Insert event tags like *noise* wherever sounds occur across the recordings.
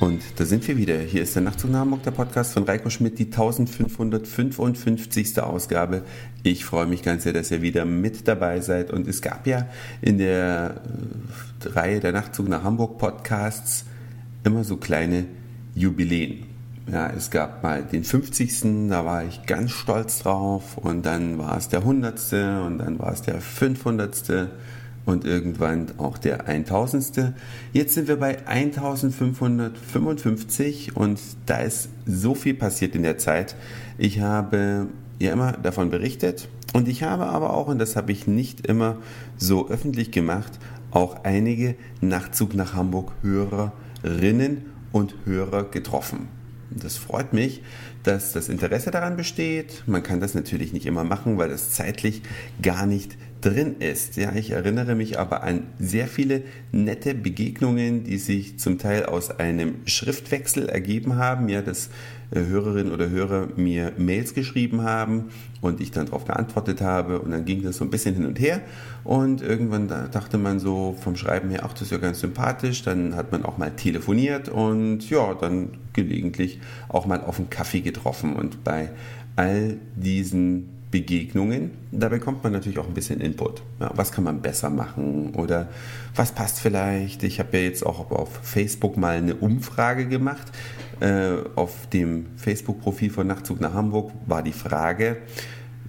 Und da sind wir wieder. Hier ist der Nachtzug nach Hamburg, der Podcast von Reiko Schmidt, die 1555. Ausgabe. Ich freue mich ganz sehr, dass ihr wieder mit dabei seid. Und es gab ja in der äh, Reihe der Nachtzug nach Hamburg Podcasts immer so kleine Jubiläen. Ja, es gab mal den 50. Da war ich ganz stolz drauf. Und dann war es der 100. Und dann war es der 500 und irgendwann auch der 1000. Jetzt sind wir bei 1555 und da ist so viel passiert in der Zeit. Ich habe ja immer davon berichtet und ich habe aber auch, und das habe ich nicht immer so öffentlich gemacht, auch einige Nachtzug nach Hamburg Hörerinnen und Hörer getroffen. Das freut mich, dass das Interesse daran besteht. Man kann das natürlich nicht immer machen, weil das zeitlich gar nicht drin ist. Ja, ich erinnere mich aber an sehr viele nette Begegnungen, die sich zum Teil aus einem Schriftwechsel ergeben haben. Ja, dass äh, Hörerinnen oder Hörer mir Mails geschrieben haben und ich dann darauf geantwortet habe und dann ging das so ein bisschen hin und her und irgendwann dachte man so vom Schreiben her, ach, das ist ja ganz sympathisch. Dann hat man auch mal telefoniert und ja, dann gelegentlich auch mal auf einen Kaffee getroffen und bei all diesen Begegnungen. Da bekommt man natürlich auch ein bisschen Input. Ja, was kann man besser machen oder was passt vielleicht? Ich habe ja jetzt auch auf Facebook mal eine Umfrage gemacht. Äh, auf dem Facebook-Profil von Nachtzug nach Hamburg war die Frage,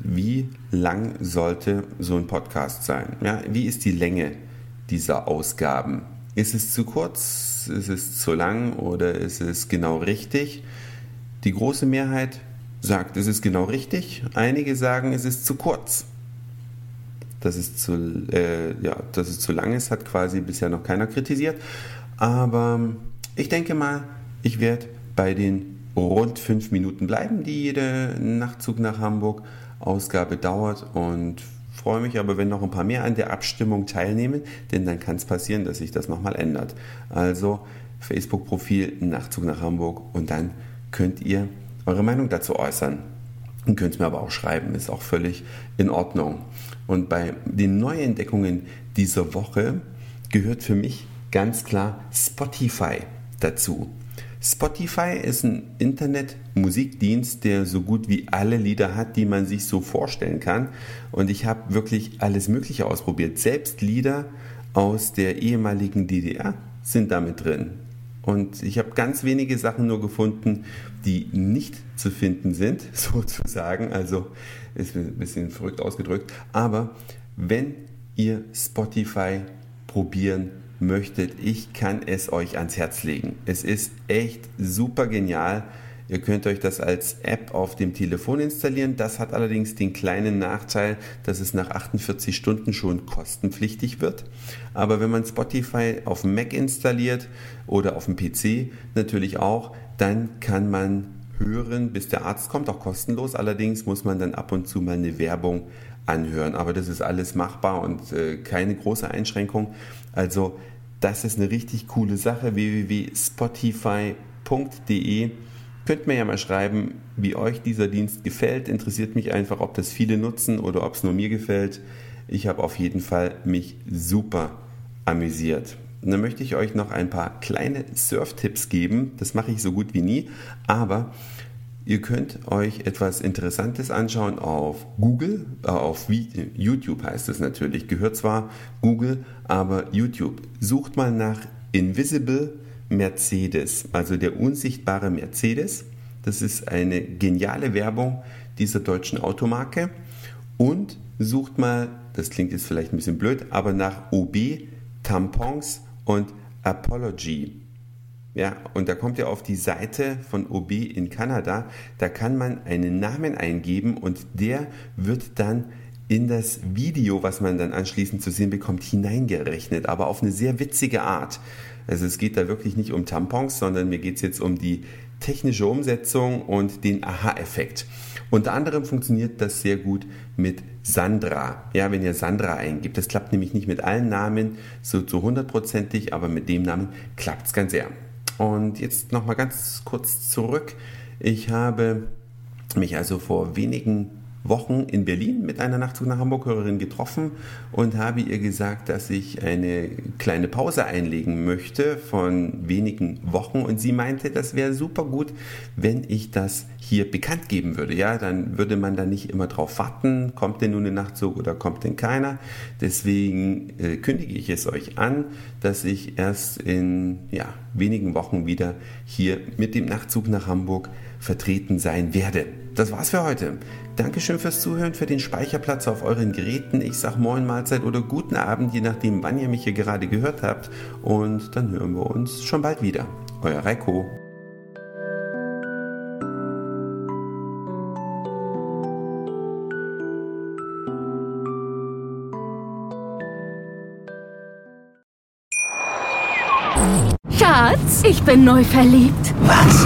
wie lang sollte so ein Podcast sein? Ja, wie ist die Länge dieser Ausgaben? Ist es zu kurz? Ist es zu lang oder ist es genau richtig? Die große Mehrheit sagt, es ist genau richtig. Einige sagen, es ist zu kurz. Dass es zu, äh, ja, dass es zu lang ist, hat quasi bisher noch keiner kritisiert. Aber ich denke mal, ich werde bei den rund fünf Minuten bleiben, die jede Nachtzug nach Hamburg Ausgabe dauert und freue mich aber, wenn noch ein paar mehr an der Abstimmung teilnehmen, denn dann kann es passieren, dass sich das nochmal ändert. Also Facebook-Profil Nachtzug nach Hamburg und dann könnt ihr eure Meinung dazu äußern. Und könnt mir aber auch schreiben, ist auch völlig in Ordnung. Und bei den Neuentdeckungen dieser Woche gehört für mich ganz klar Spotify dazu. Spotify ist ein Internet-Musikdienst, der so gut wie alle Lieder hat, die man sich so vorstellen kann. Und ich habe wirklich alles Mögliche ausprobiert. Selbst Lieder aus der ehemaligen DDR sind damit drin. Und ich habe ganz wenige Sachen nur gefunden, die nicht zu finden sind, *laughs* sozusagen. Also ist ein bisschen verrückt ausgedrückt. Aber wenn ihr Spotify probieren möchtet, ich kann es euch ans Herz legen. Es ist echt super genial. Ihr könnt euch das als App auf dem Telefon installieren. Das hat allerdings den kleinen Nachteil, dass es nach 48 Stunden schon kostenpflichtig wird. Aber wenn man Spotify auf dem Mac installiert oder auf dem PC natürlich auch, dann kann man hören, bis der Arzt kommt, auch kostenlos. Allerdings muss man dann ab und zu mal eine Werbung anhören. Aber das ist alles machbar und äh, keine große Einschränkung. Also das ist eine richtig coole Sache. www.spotify.de Könnt mir ja mal schreiben, wie euch dieser Dienst gefällt. Interessiert mich einfach, ob das viele nutzen oder ob es nur mir gefällt. Ich habe auf jeden Fall mich super amüsiert. Und dann möchte ich euch noch ein paar kleine Surf-Tipps geben. Das mache ich so gut wie nie, aber ihr könnt euch etwas Interessantes anschauen auf Google, äh, auf YouTube heißt es natürlich. Gehört zwar Google, aber YouTube. Sucht mal nach Invisible Mercedes, also der unsichtbare Mercedes. Das ist eine geniale Werbung dieser deutschen Automarke. Und sucht mal, das klingt jetzt vielleicht ein bisschen blöd, aber nach OB, Tampons und Apology. Ja, und da kommt ihr auf die Seite von OB in Kanada. Da kann man einen Namen eingeben und der wird dann in das Video, was man dann anschließend zu sehen bekommt, hineingerechnet, aber auf eine sehr witzige Art. Also es geht da wirklich nicht um Tampons, sondern mir geht es jetzt um die technische Umsetzung und den Aha-Effekt. Unter anderem funktioniert das sehr gut mit Sandra. Ja, wenn ihr Sandra eingibt, das klappt nämlich nicht mit allen Namen so zu hundertprozentig, aber mit dem Namen klappt es ganz sehr. Und jetzt nochmal ganz kurz zurück. Ich habe mich also vor wenigen Wochen in Berlin mit einer Nachtzug nach Hamburg-Hörerin getroffen und habe ihr gesagt, dass ich eine kleine Pause einlegen möchte von wenigen Wochen. Und sie meinte, das wäre super gut, wenn ich das hier bekannt geben würde. Ja, dann würde man da nicht immer drauf warten, kommt denn nun ein Nachtzug oder kommt denn keiner. Deswegen äh, kündige ich es euch an, dass ich erst in ja, wenigen Wochen wieder hier mit dem Nachtzug nach Hamburg vertreten sein werde. Das war's für heute. Dankeschön fürs Zuhören, für den Speicherplatz auf euren Geräten. Ich sag Moin Mahlzeit oder guten Abend, je nachdem, wann ihr mich hier gerade gehört habt. Und dann hören wir uns schon bald wieder. Euer Reiko. Schatz, ich bin neu verliebt. Was?